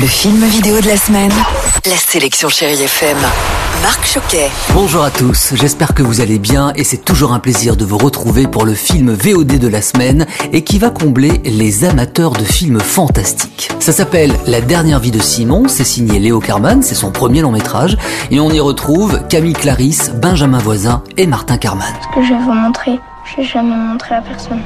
Le film vidéo de la semaine. La sélection Chérie FM. Marc Choquet. Bonjour à tous, j'espère que vous allez bien et c'est toujours un plaisir de vous retrouver pour le film VOD de la semaine et qui va combler les amateurs de films fantastiques. Ça s'appelle La dernière vie de Simon, c'est signé Léo Carman, c'est son premier long métrage et on y retrouve Camille Clarisse, Benjamin Voisin et Martin Carman. que je vais vous montrer. Je n'ai jamais montré à personne.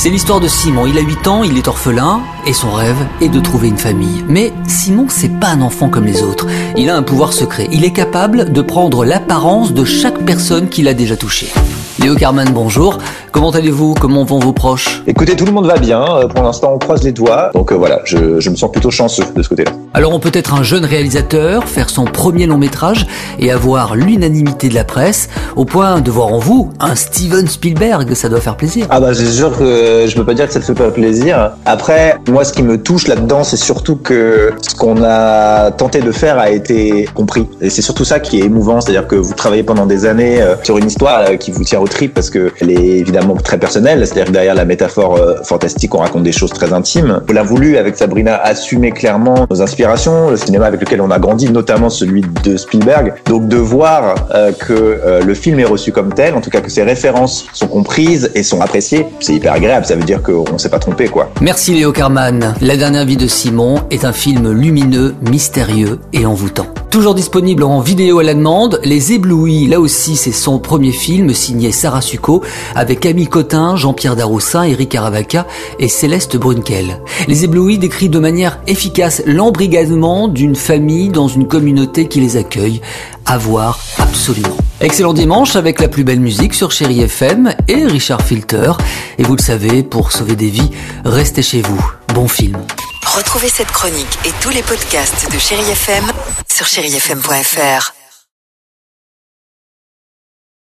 C'est l'histoire de Simon, il a 8 ans, il est orphelin et son rêve est de trouver une famille. Mais Simon, c'est pas un enfant comme les autres. Il a un pouvoir secret. Il est capable de prendre l'apparence de chaque personne qu'il a déjà touchée. Léo Carman, bonjour. Comment allez-vous? Comment vont vos proches? Écoutez, tout le monde va bien. Euh, Pour l'instant, on croise les doigts. Donc euh, voilà, je, je me sens plutôt chanceux de ce côté-là. Alors on peut être un jeune réalisateur, faire son premier long métrage et avoir l'unanimité de la presse, au point de voir en vous un Steven Spielberg, ça doit faire plaisir. Ah bah c'est sûr que je peux pas dire que ça te fait pas plaisir. Après, moi ce qui me touche là-dedans, c'est surtout que ce qu'on a tenté de faire a été compris. Et c'est surtout ça qui est émouvant, c'est-à-dire que vous travaillez pendant des années euh, sur une histoire euh, qui vous tient au trip parce que elle est évidemment très personnelle, c'est-à-dire que derrière la métaphore euh, fantastique, on raconte des choses très intimes. On l'a voulu avec Sabrina assumer clairement nos inspirations, le cinéma avec lequel on a grandi, notamment celui de Spielberg. Donc de voir que le film est reçu comme tel, en tout cas que ses références sont comprises et sont appréciées, c'est hyper agréable. Ça veut dire qu'on s'est pas trompé, quoi. Merci Léo Carman. La dernière vie de Simon est un film lumineux, mystérieux et envoûtant. Toujours disponible en vidéo à la demande, Les Éblouis, là aussi c'est son premier film signé Sarah Succo avec Camille Cotin, Jean-Pierre Daroussin, Eric Caravaca et Céleste Brunkel. Les Éblouis décrit de manière efficace l'embrigadement d'une famille dans une communauté qui les accueille. À voir absolument. Excellent dimanche avec la plus belle musique sur Chéri FM et Richard Filter. Et vous le savez, pour sauver des vies, restez chez vous. Bon film. Retrouvez cette chronique et tous les podcasts de Chérie FM sur chérifm.fr.